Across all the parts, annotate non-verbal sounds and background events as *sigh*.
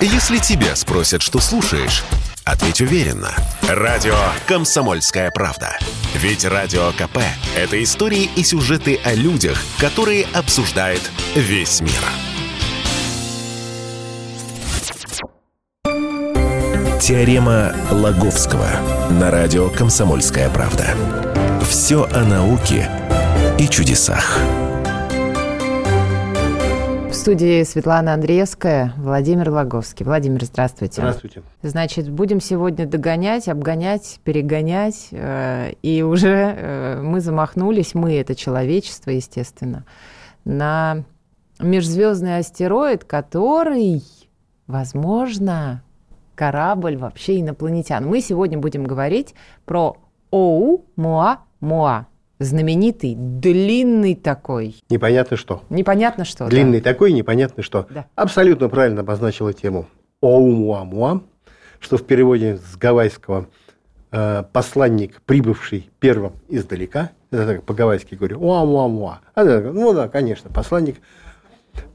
Если тебя спросят, что слушаешь, ответь уверенно. Радио «Комсомольская правда». Ведь Радио КП – это истории и сюжеты о людях, которые обсуждает весь мир. Теорема Лаговского на радио «Комсомольская правда». Все о науке и чудесах. Студии Светлана Андреевская, Владимир Лаговский. Владимир, здравствуйте. Здравствуйте. Значит, будем сегодня догонять, обгонять, перегонять. э, И уже э, мы замахнулись, мы, это человечество, естественно, на межзвездный астероид, который, возможно, корабль вообще инопланетян. Мы сегодня будем говорить про Оу-Муа-Муа. Знаменитый, длинный такой. Непонятно что. Непонятно что. да. Длинный такой, непонятно что. Да. Абсолютно правильно обозначила тему Оумуамуа, что в переводе с гавайского э, посланник, прибывший первым издалека, это так по-гавайски говорю, Уамуамуа. А, да, ну да, конечно, посланник,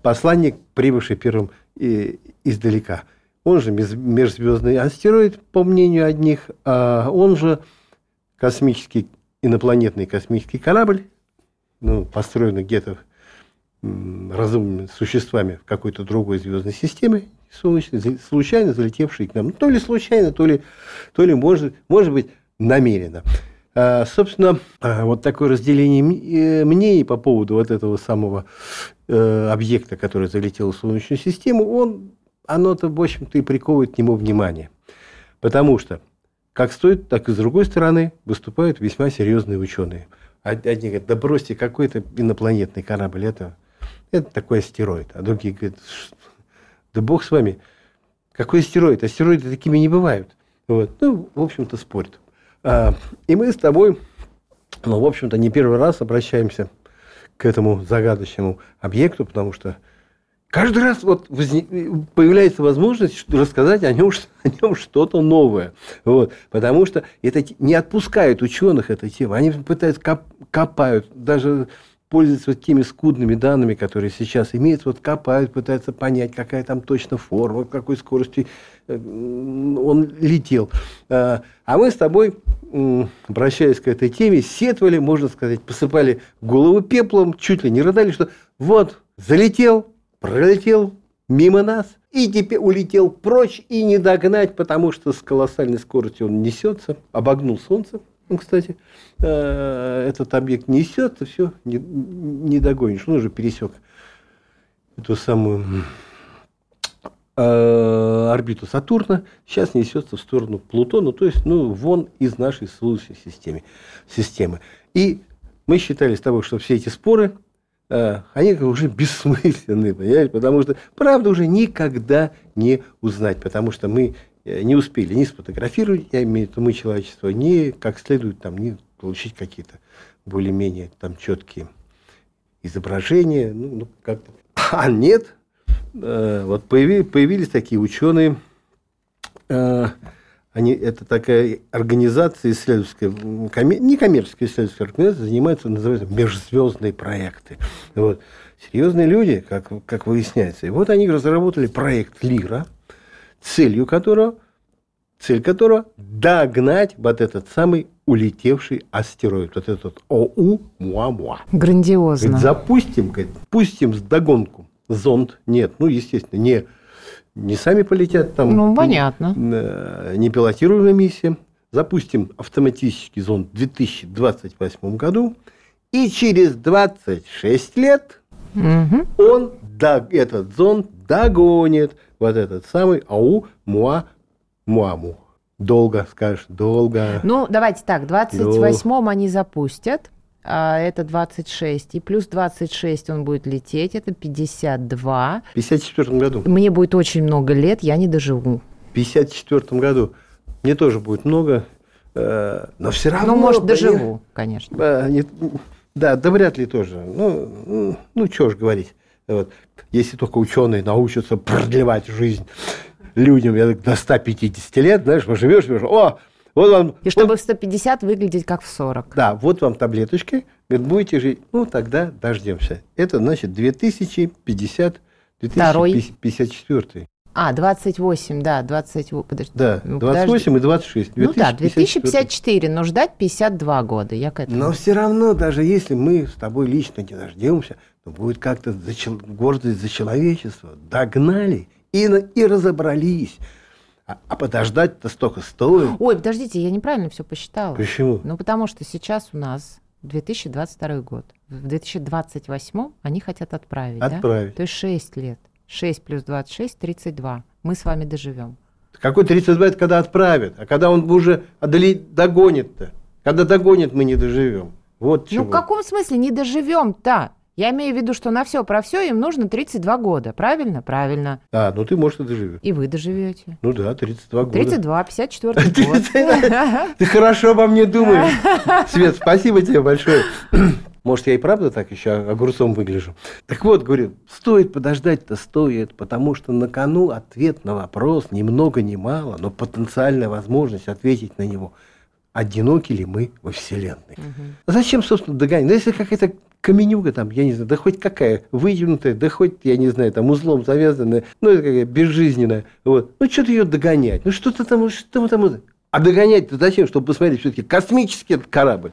посланник, прибывший первым и- издалека. Он же меж- межзвездный астероид, по мнению одних, а он же космический, инопланетный космический корабль, ну, построенный где-то разумными существами в какой-то другой звездной системе, солнечной, случайно залетевший к нам. Ну, То ли случайно, то ли, то ли может, может быть, намеренно. А, собственно, а, вот такое разделение э, мнений по поводу вот этого самого э, объекта, который залетел в Солнечную систему, он, оно-то, в общем-то, и приковывает к нему внимание. Потому что как с той, так и с другой стороны выступают весьма серьезные ученые. Од- Одни говорят, да бросьте, какой-то инопланетный корабль, это, это такой астероид. А другие говорят, «Ш- да бог с вами, какой астероид? Астероиды такими не бывают. Вот. Ну, в общем-то, спорят. А, и мы с тобой, ну, в общем-то, не первый раз обращаемся к этому загадочному объекту, потому что каждый раз вот появляется возможность рассказать о нем, *laughs* о нем что-то новое. Вот. Потому что это не отпускает ученых эта тема. Они пытаются коп- копают, даже пользуются вот теми скудными данными, которые сейчас имеются, вот копают, пытаются понять, какая там точно форма, какой скоростью э, он летел. А а мы с тобой, обращаясь к этой теме, сетовали, можно сказать, посыпали голову пеплом, чуть ли не рыдали, что вот, залетел, пролетел мимо нас, и теперь улетел прочь и не догнать, потому что с колоссальной скоростью он несется, обогнул Солнце. Ну, кстати, э, этот объект несется, все, не, не догонишь. Он уже пересек эту самую э, орбиту Сатурна, сейчас несется в сторону Плутона, то есть, ну, вон из нашей Солнечной системы. системы. И мы считали с тобой, что все эти споры, они как бы уже бессмысленны, понимаешь? Потому что правда уже никогда не узнать, потому что мы э, не успели ни сфотографировать, я имею в виду мы, человечество, ни как следует там, не получить какие-то более-менее там четкие изображения, ну, ну, как-то. А нет, э, вот появи- появились такие ученые, э, они, это такая организация исследовательская, м, коме- некоммерческая исследовательская организация, занимается, называется межзвездные проекты. Вот. Серьезные люди, как, как выясняется. И вот они разработали проект Лира, целью которого, цель которого догнать вот этот самый улетевший астероид, вот этот ОУ Муа-Муа. Грандиозно. Говорит, запустим, говорит, пустим с догонку зонд. Нет, ну, естественно, не, не сами полетят там. Ну, понятно. э, Не пилотируемая миссия. Запустим автоматический зонд в 2028 году. И через 26 лет Мгм. он, дог- этот зонд догонит вот этот самый АУ Муа Муаму. Долго, скажешь, долго. Ну, давайте так, 28-м они запустят, а это 26, и плюс 26 он будет лететь, это 52. В 54 году. Мне будет очень много лет, я не доживу. В 54 году мне тоже будет много, э, но все равно... Ну, может, доживу, конечно. э, не- да, да вряд ли тоже. Ну, ну, ну что ж говорить. Вот. Если только ученые научатся продлевать жизнь людям я так, до 150 лет, знаешь, живешь, живешь, о, вот вам... И чтобы в 150 выглядеть как в 40. Да, вот вам таблеточки, говорит, будете жить. Ну, тогда дождемся. Это значит 2050, Второй. 2054. А, 28, да, 20, подожди. Да, 28 ну, и 26. Ну да, 2054, но ждать 52 года, я к этому. Но все равно, даже если мы с тобой лично не дождемся, то будет как-то за, гордость за человечество. Догнали и, и разобрались. А, а подождать-то столько стоит. Ой, подождите, я неправильно все посчитала. Почему? Ну, потому что сейчас у нас 2022 год. В 2028 они хотят отправить, Отправить. Да? То есть 6 лет. 6 плюс 26 – 32. Мы с вами доживем. Какой 32 – это когда отправят, а когда он уже догонит-то. Когда догонит, мы не доживем. Вот чего. Ну, в каком смысле не доживем-то? Я имею в виду, что на все про все им нужно 32 года. Правильно? Правильно. А, ну ты, может, и доживешь. И вы доживете. Ну да, 32 года. 32, 54 *laughs* год. Ты хорошо обо мне думаешь. *laughs* Свет, спасибо тебе большое. *clears throat* Может, я и правда так еще огурцом выгляжу. Так вот, говорю, стоит подождать-то стоит, потому что на кону ответ на вопрос ни много ни мало, но потенциальная возможность ответить на него. Одиноки ли мы во Вселенной? Угу. Зачем, собственно, догонять? Ну, если какая-то каменюга там, я не знаю, да хоть какая, вытянутая, да хоть, я не знаю, там узлом завязанная, ну, это какая безжизненная, вот. Ну, что-то ее догонять, ну, что-то там, что там, а догонять-то зачем? Чтобы посмотреть, все-таки космический этот корабль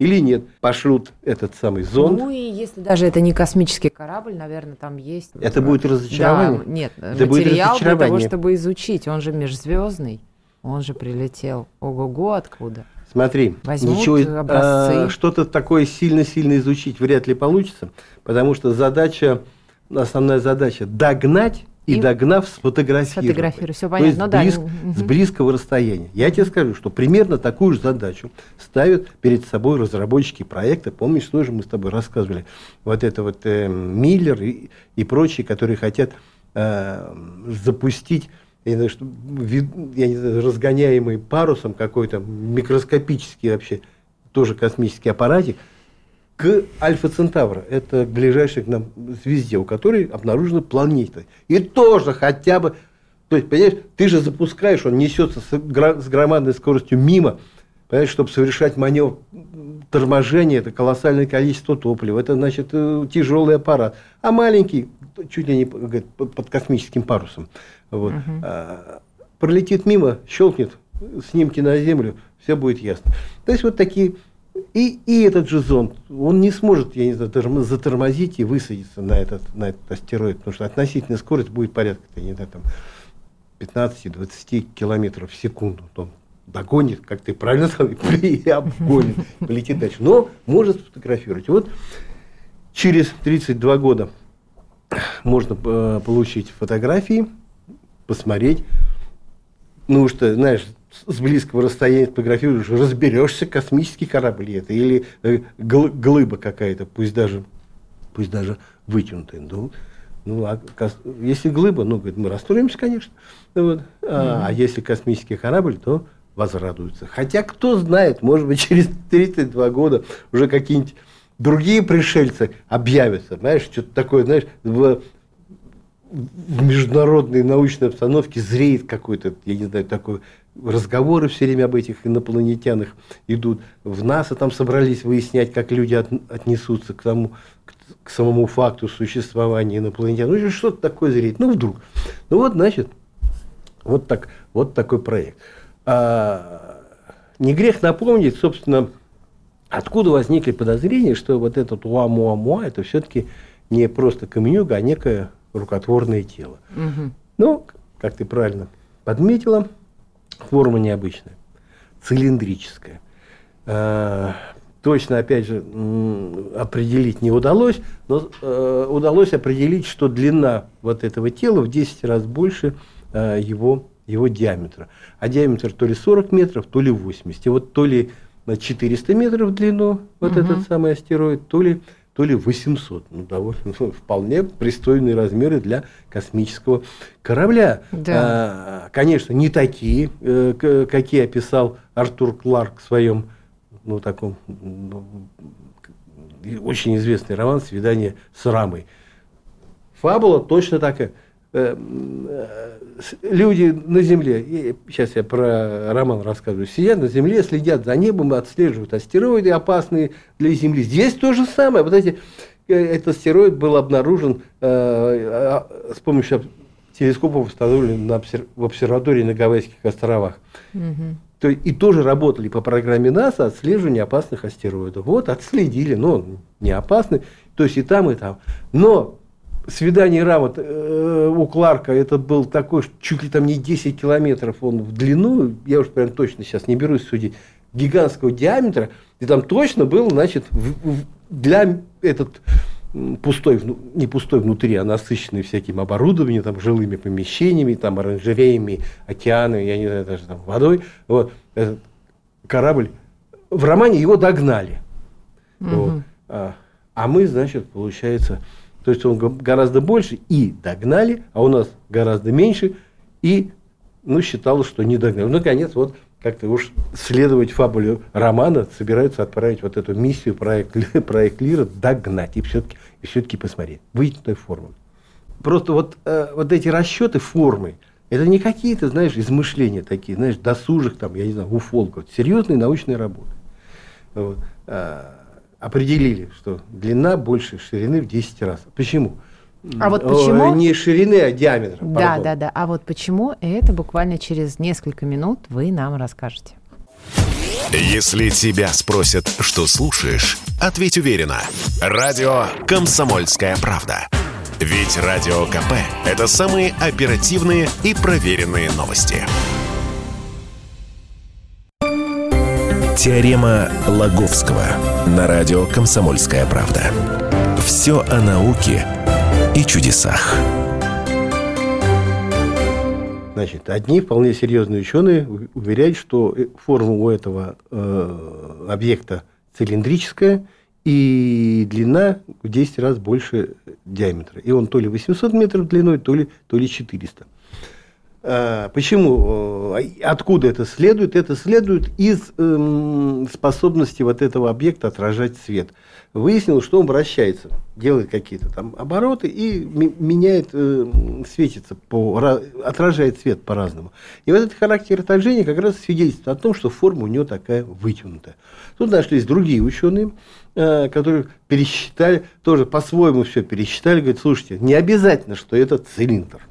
или нет, пошлют этот самый зонд. Ну и если даже это не космический корабль, наверное, там есть... Это будет разочарование? Да, нет, это материал будет для того, чтобы изучить. Он же межзвездный, он же прилетел. Ого-го, откуда? Смотри, Возьмут ничего, а, что-то такое сильно-сильно изучить вряд ли получится, потому что задача, основная задача догнать и, и догнав, сфотографировать. Сфотографировать, все понятно. То есть ну, близ, да. с близкого расстояния. Я тебе скажу, что примерно такую же задачу ставят перед собой разработчики проекта. Помнишь, тоже мы с тобой рассказывали, вот это вот э, Миллер и, и прочие, которые хотят э, запустить я не знаю, что, разгоняемый парусом какой-то микроскопический вообще, тоже космический аппаратик, к Альфа Центавра. Это ближайшая к нам звезде, у которой обнаружена планета. И тоже хотя бы... То есть, понимаешь, ты же запускаешь, он несется с громадной скоростью мимо, понимаешь, чтобы совершать маневр торможения, это колоссальное количество топлива, это, значит, э, тяжелый аппарат. А маленький, чуть ли не говорит, под космическим парусом, вот, угу. а, пролетит мимо, щелкнет, снимки на Землю, все будет ясно. То есть, вот такие и, и этот же зонд, он не сможет, я не знаю, затормозить и высадиться на этот, на этот астероид, потому что относительная скорость будет порядка, не знаю, там 15-20 километров в секунду. Догонит, как ты правильно сказал, и обгонит, полетит дальше. Но может сфотографировать. Вот через 32 года можно э, получить фотографии, посмотреть. Ну что, знаешь, с близкого расстояния фотографируешь, разберешься, космический корабль это или э, глыба какая-то, пусть даже, пусть даже вытянутая. Ну, ну а если глыба, ну, говорит, мы расстроимся, конечно. Вот. А, mm-hmm. а если космический корабль, то возрадуются. Хотя, кто знает, может быть, *laughs* через 32 года уже какие-нибудь другие пришельцы объявятся, знаешь, что-то такое, знаешь, в, в международной научной обстановке зреет какой-то, я не знаю, такой разговоры все время об этих инопланетянах идут. В НАСА там собрались выяснять, как люди от, отнесутся к тому, к, к самому факту существования инопланетян. Ну, что-то такое зреет. Ну, вдруг. Ну, вот, значит, вот, так, вот такой проект. А, не грех напомнить, собственно, откуда возникли подозрения, что вот этот уа-муа-муа, это все-таки не просто каменюга, а некое рукотворное тело. Угу. Ну, как ты правильно подметила, Форма необычная, цилиндрическая. А, точно, опять же, определить не удалось, но э, удалось определить, что длина вот этого тела в 10 раз больше э, его, его диаметра. А диаметр то ли 40 метров, то ли 80. И вот то ли на 400 метров в длину вот угу. этот самый астероид, то ли то ли 800. Ну, довольно, ну, *laughs* вполне пристойные размеры для космического корабля. Да. А, конечно, не такие, э, какие описал Артур Кларк в своем ну, таком ну, очень известный роман «Свидание с Рамой». Фабула точно такая. Э, э, люди на Земле, сейчас я про роман рассказываю, сидят на Земле, следят за небом, отслеживают астероиды опасные для Земли. Здесь то же самое. Вот эти, э, этот астероид был обнаружен э, с помощью телескопов обсер... в обсерватории на Гавайских островах. То есть, и тоже работали по программе НАСА отслеживания опасных астероидов. Вот, отследили, но не опасны. То есть и там, и там. Но свидание Рамот э, у Кларка, это был такой, чуть ли там не 10 километров он в длину, я уж прям точно сейчас не берусь судить, гигантского диаметра, и там точно был, значит, в- в- для этот пустой, вну- не пустой внутри, а насыщенный всяким оборудованием, там, жилыми помещениями, там, оранжереями, океанами, я не знаю, даже там, водой. Вот, этот корабль, в романе его догнали. Вот. А, а мы, значит, получается, то есть он го- гораздо больше и догнали, а у нас гораздо меньше, и, ну, считалось, что не догнали. Ну, наконец, вот как-то уж следовать фабуле романа собираются отправить вот эту миссию проект, *laughs* проект Лира догнать и все-таки и все-таки посмотреть. Вытянутой формы. Просто вот, э, вот эти расчеты формы, это не какие-то, знаешь, измышления такие, знаешь, досужих там, я не знаю, уфолков. Серьезные научные работы. Вот. Определили, что длина больше ширины в 10 раз. Почему? А вот О, почему? Не ширины, а диаметра. Да, пардон. да, да. А вот почему, это буквально через несколько минут вы нам расскажете. Если тебя спросят, что слушаешь, ответь уверенно. Радио «Комсомольская правда». Ведь Радио КП – это самые оперативные и проверенные новости. Теорема Лаговского на радио «Комсомольская правда». Все о науке и чудесах. Значит, одни вполне серьезные ученые уверяют, что э, форма у этого э, объекта цилиндрическая и длина в 10 раз больше диаметра. И он то ли 800 метров длиной, то ли, то ли 400. А, Почему? э, Откуда это следует? Это следует из эм, способности вот этого объекта отражать свет. Выяснилось, что он вращается, делает какие-то там обороты и меняет, э, светится, по, ра- отражает свет по-разному. И вот этот характер отражения как раз свидетельствует о том, что форма у него такая вытянутая. Тут нашлись другие ученые, э, которые пересчитали, тоже по-своему все пересчитали, говорят, слушайте, не обязательно, что это цилиндр.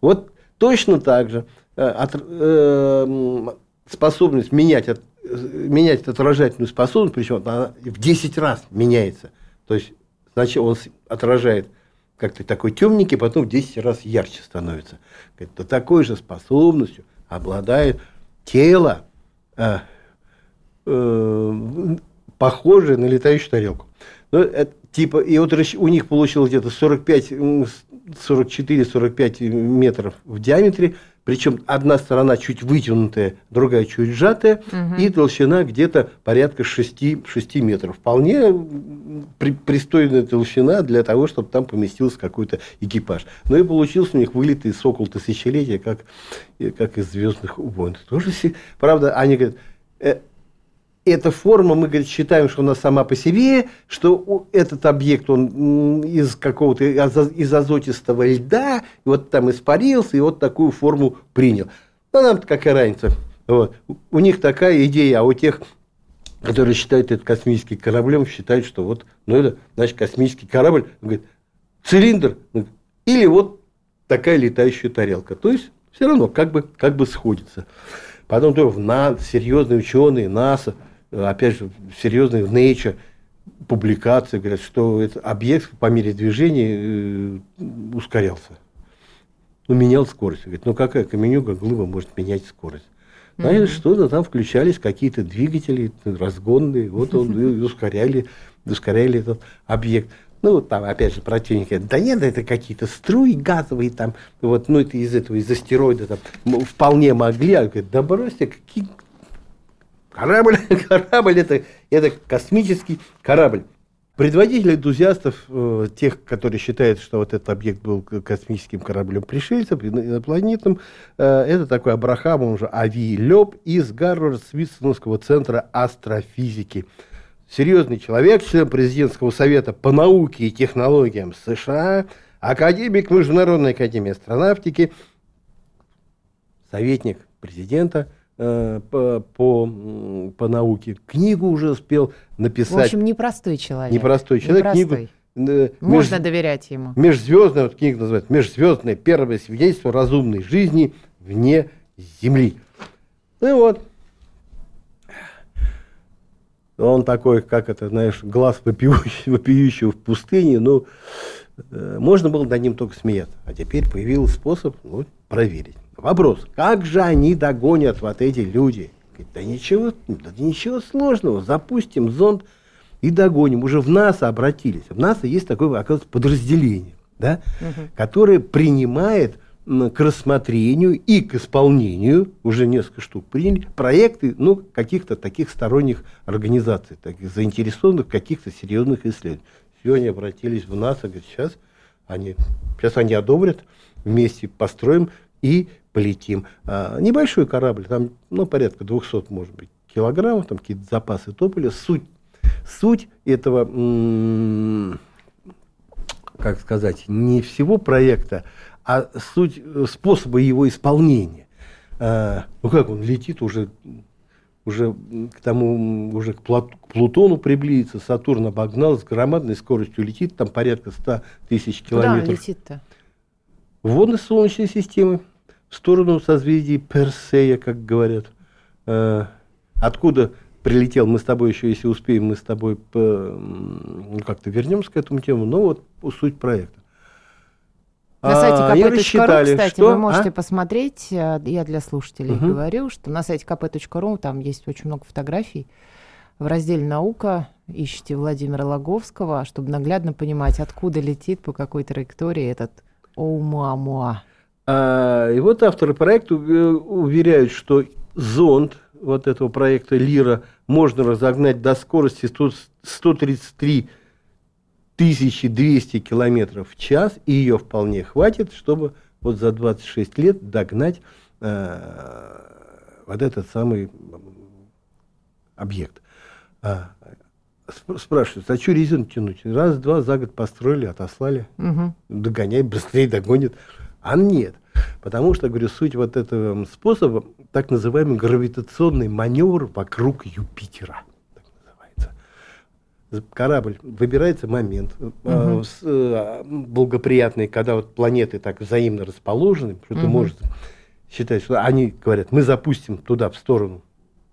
Вот. Точно так же э, от- э, м, способность менять, от- э, менять отражательную способность, причем она в 10 раз меняется. То есть сначала он отражает как-то такой темненький, потом в 10 раз ярче становится. Говорит, то такой же способностью обладает тело, э, э, похожее на летающую тарелку. Ну, это типа, и вот у них получилось где-то 45, м, с- 44-45 метров в диаметре, причем одна сторона чуть вытянутая, другая чуть сжатая, и толщина где-то порядка 6, 6 метров. Вполне при- пристойная толщина для того, чтобы там поместился какой-то экипаж. Ну и получился у них вылитый сокол тысячелетия, как, как из «Звездных войн». Тоже, правда, они говорят, э, эта форма, мы говорит, считаем, что она сама по себе, что этот объект, он из какого-то, из азотистого льда, и вот там испарился, и вот такую форму принял. Ну, нам какая разница. Вот. У- них такая идея, а у тех, которые считают это космическим кораблем, считают, что вот, ну, это, значит, космический корабль, говорит, цилиндр, ну, или вот такая летающая тарелка. То есть, все равно, как бы, как бы сходится. Потом тоже в серьезные ученые, НАСА, опять же, серьезные в Nature публикации говорят, что этот объект по мере движения э, ускорялся. Ну, менял скорость. Говорит, ну какая каменюка глыба может менять скорость? Значит, что-то там включались какие-то двигатели разгонные, вот он и *laughs* ускоряли, ускоряли этот объект. Ну, вот там, опять же, противники говорят, да нет, это какие-то струи газовые там, вот, ну, это из этого, из астероида там, вполне могли, а говорят, да бросьте, какие Корабль, *laughs* корабль это, это космический корабль. Предводитель энтузиастов, э, тех, которые считают, что вот этот объект был космическим кораблем пришельцев, ино- инопланетным, э, это такой Абрахам, он же Ави Леб из Гарвард-Свитсоновского центра астрофизики. Серьезный человек, член президентского совета по науке и технологиям США, академик Международной академии астронавтики, советник президента э, по, по, по науке. Книгу уже успел В написать. общем, непростой человек. Непростой человек. Непростой. Книгу, Э, Можно меж... доверять ему. Межзвездное, вот книга называется, межзвездное первое свидетельство разумной жизни вне Земли. Ну вот. Он такой, как это, знаешь, глаз вопиющий, *laughs* вопиющего в пустыне, ну, э, можно было над ним только смеяться. А теперь появился способ ну, проверить. Вопрос, как же они догонят вот эти люди? Да ничего, да ничего сложного, запустим зонд и догоним. Уже в НАСА обратились. В НАСА есть такое, оказывается, подразделение, да, угу. которое принимает к рассмотрению и к исполнению, уже несколько штук приняли, проекты ну, каких-то таких сторонних организаций, таких заинтересованных в каких-то серьезных исследованиях. Сегодня обратились в НАСА, говорят, сейчас они, сейчас они одобрят, вместе построим и полетим. А, небольшой корабль, там ну, порядка 200, может быть, килограммов, там какие-то запасы топлива. Суть, суть этого, как сказать, не всего проекта, а суть э, способа его исполнения. А, ну как он летит уже, уже к тому, уже к, Плутону приблизится, Сатурн обогнал, с громадной скоростью летит, там порядка 100 тысяч километров. Куда он летит-то? Вводной Солнечной системы, в сторону созвездий Персея, как говорят. А, откуда прилетел, мы с тобой еще, если успеем, мы с тобой ну, как-то вернемся к этому тему, но вот суть проекта. На сайте kp.ru, кстати, что? вы можете а? посмотреть, э, я для слушателей угу. говорю, что на сайте kp.ru там есть очень много фотографий. В разделе «Наука» ищите Владимира Логовского, чтобы наглядно понимать, откуда летит, по какой траектории этот Оумуамуа. А, и вот авторы проекта уверяют, что зонд вот этого проекта «Лира» можно разогнать до скорости 133 1200 километров в час, и ее вполне хватит, чтобы вот за 26 лет догнать э, вот этот самый объект. А, спрашивают, а что резину тянуть? Раз, два, за год построили, отослали. Угу. Догоняй, быстрее догонит. А нет. Потому что, говорю, суть вот этого способа, так называемый гравитационный маневр вокруг Юпитера корабль, выбирается момент угу. э, с, э, благоприятный, когда вот планеты так взаимно расположены, что угу. ты можешь считать, что они говорят, мы запустим туда, в сторону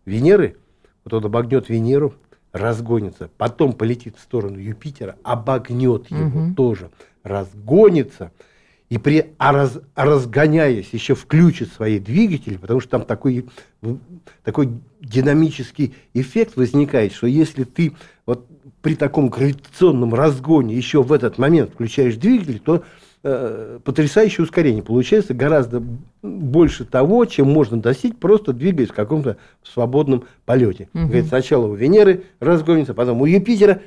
Венеры, вот он обогнет Венеру, разгонится, потом полетит в сторону Юпитера, обогнет его угу. тоже, разгонится, и при, а раз, разгоняясь еще включит свои двигатели, потому что там такой, такой динамический эффект возникает, что если ты вот при таком гравитационном разгоне еще в этот момент включаешь двигатель, то э, потрясающее ускорение получается гораздо больше того, чем можно достичь, просто двигаясь в каком-то свободном полете. Угу. Говорит, сначала у Венеры разгонится, потом у Юпитера,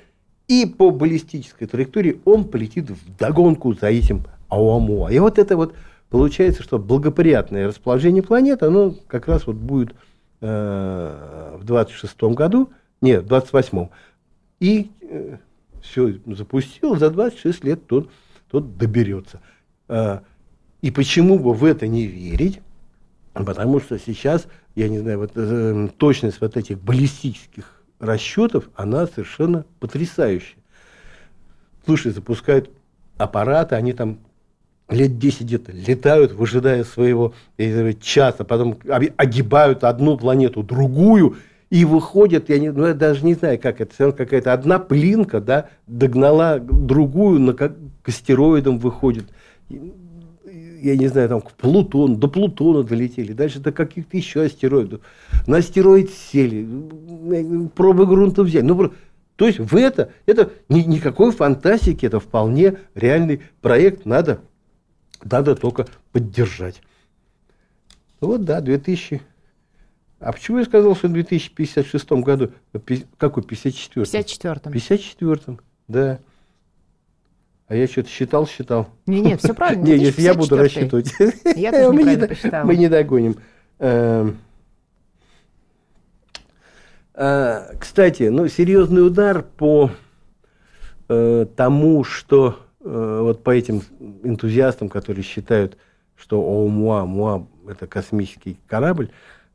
и по баллистической траектории он полетит в догонку за этим Ауамуа. И вот это вот получается, что благоприятное расположение планеты, оно как раз вот будет э, в 26 году, нет, в 28-м. И э, все запустил, за 26 лет тот, тот доберется. Э, и почему бы в это не верить? Потому что сейчас, я не знаю, вот, э, точность вот этих баллистических расчетов, она совершенно потрясающая. Слушай, запускают аппараты, они там лет 10 где-то летают, выжидая своего часа, потом огибают одну планету, другую, и выходят, я, не, ну, я даже не знаю, как это, все равно какая-то одна плинка, да, догнала другую, на, как, к астероидам выходит. Я не знаю, там к Плутону, до Плутона долетели, дальше до каких-то еще астероидов. На астероид сели, пробы грунта взяли. Ну, то есть в это, это ни, никакой фантастики, это вполне реальный проект, надо надо только поддержать. Вот да, 2000... А почему я сказал, что в 2056 году... Какой? 54 54-м. 54-м, да. А я что-то считал, считал. Не, не, все правильно. *laughs* Не, если я буду рассчитывать. Я тоже неправильно посчитала. Мы не догоним. Эм. А, кстати, ну, серьезный удар по э, тому, что вот по этим энтузиастам, которые считают, что Оумуа, Муа – это космический корабль,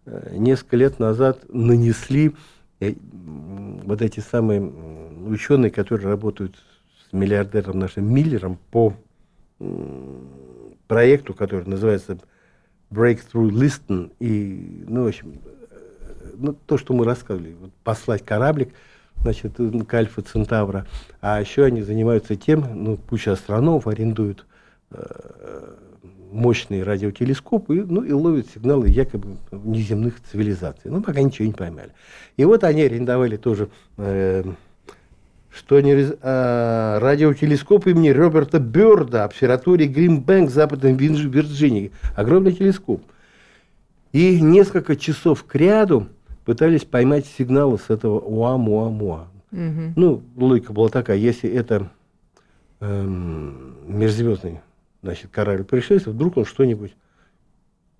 э, несколько лет назад нанесли э, вот эти самые ученые, которые работают с миллиардером нашим Миллером по проекту, который называется Breakthrough Listen. И, ну, в общем, э, ну, то, что мы рассказывали, вот, послать кораблик, значит, к Альфа Центавра. А еще они занимаются тем, ну, куча астрономов арендуют э, мощные радиотелескопы, ну, и ловят сигналы якобы неземных цивилизаций. Ну, пока ничего не поймали. И вот они арендовали тоже э, что они, э, радиотелескоп имени Роберта Бёрда, обсерватории Гримбэнк в Западной Вирджинии. Огромный телескоп. И несколько часов к ряду пытались поймать сигналы с этого Уа-Муа-Муа. Угу. Ну, логика была такая, если это эм, межзвездный значит, корабль пришествия, вдруг он что-нибудь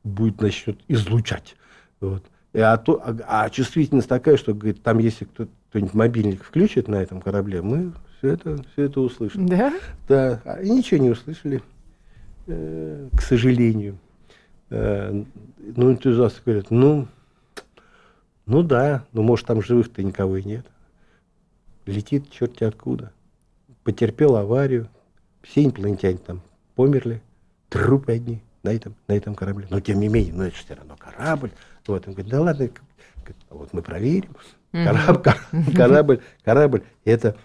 будет начнет излучать. Вот. И, а, то, а, а чувствительность такая, что говорит, там если кто-то кто-нибудь мобильник включит на этом корабле, мы все это, все это услышим. Да? Да. А ничего не услышали, э, к сожалению. Э, ну, энтузиасты говорят, ну, ну да, ну может там живых-то никого и нет. Летит черти откуда. Потерпел аварию, все инопланетяне там померли, трупы одни на этом, на этом корабле. Но тем не менее, ну это все равно корабль. Вот, он говорит, да ладно, вот мы проверим. Корабль, корабль, корабль, это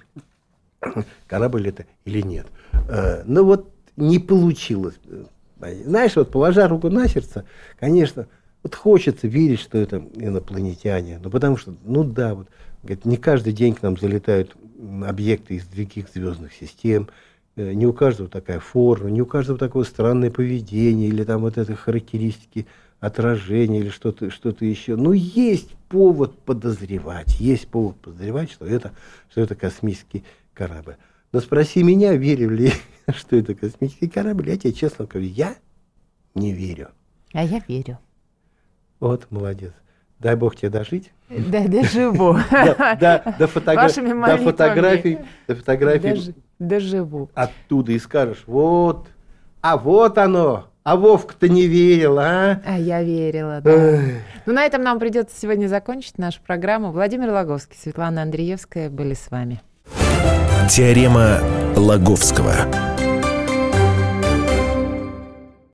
корабль это или нет. Э, ну вот не получилось. Знаешь, вот положа руку на сердце, конечно, вот хочется верить, что это инопланетяне. Ну потому что, ну да, вот, говорит, не каждый день к нам залетают объекты из других звездных систем. Э, не у каждого такая форма, не у каждого такое странное поведение или там вот это характеристики отражение или что-то что еще. Но есть повод подозревать, есть повод подозревать, что это, что это космический корабль. Но спроси меня, верю ли, *laughs* что это космический корабль, я тебе честно говорю, я не верю. А я верю. Вот, молодец. Дай Бог тебе дожить. Да, доживу. До фотографий. До фотографий. Доживу. Оттуда и скажешь, вот, а вот оно, а Вовка-то не верил, а? А я верила, да. Ну, на этом нам придется сегодня закончить нашу программу. Владимир Логовский, Светлана Андреевская были с вами. Теорема Логовского.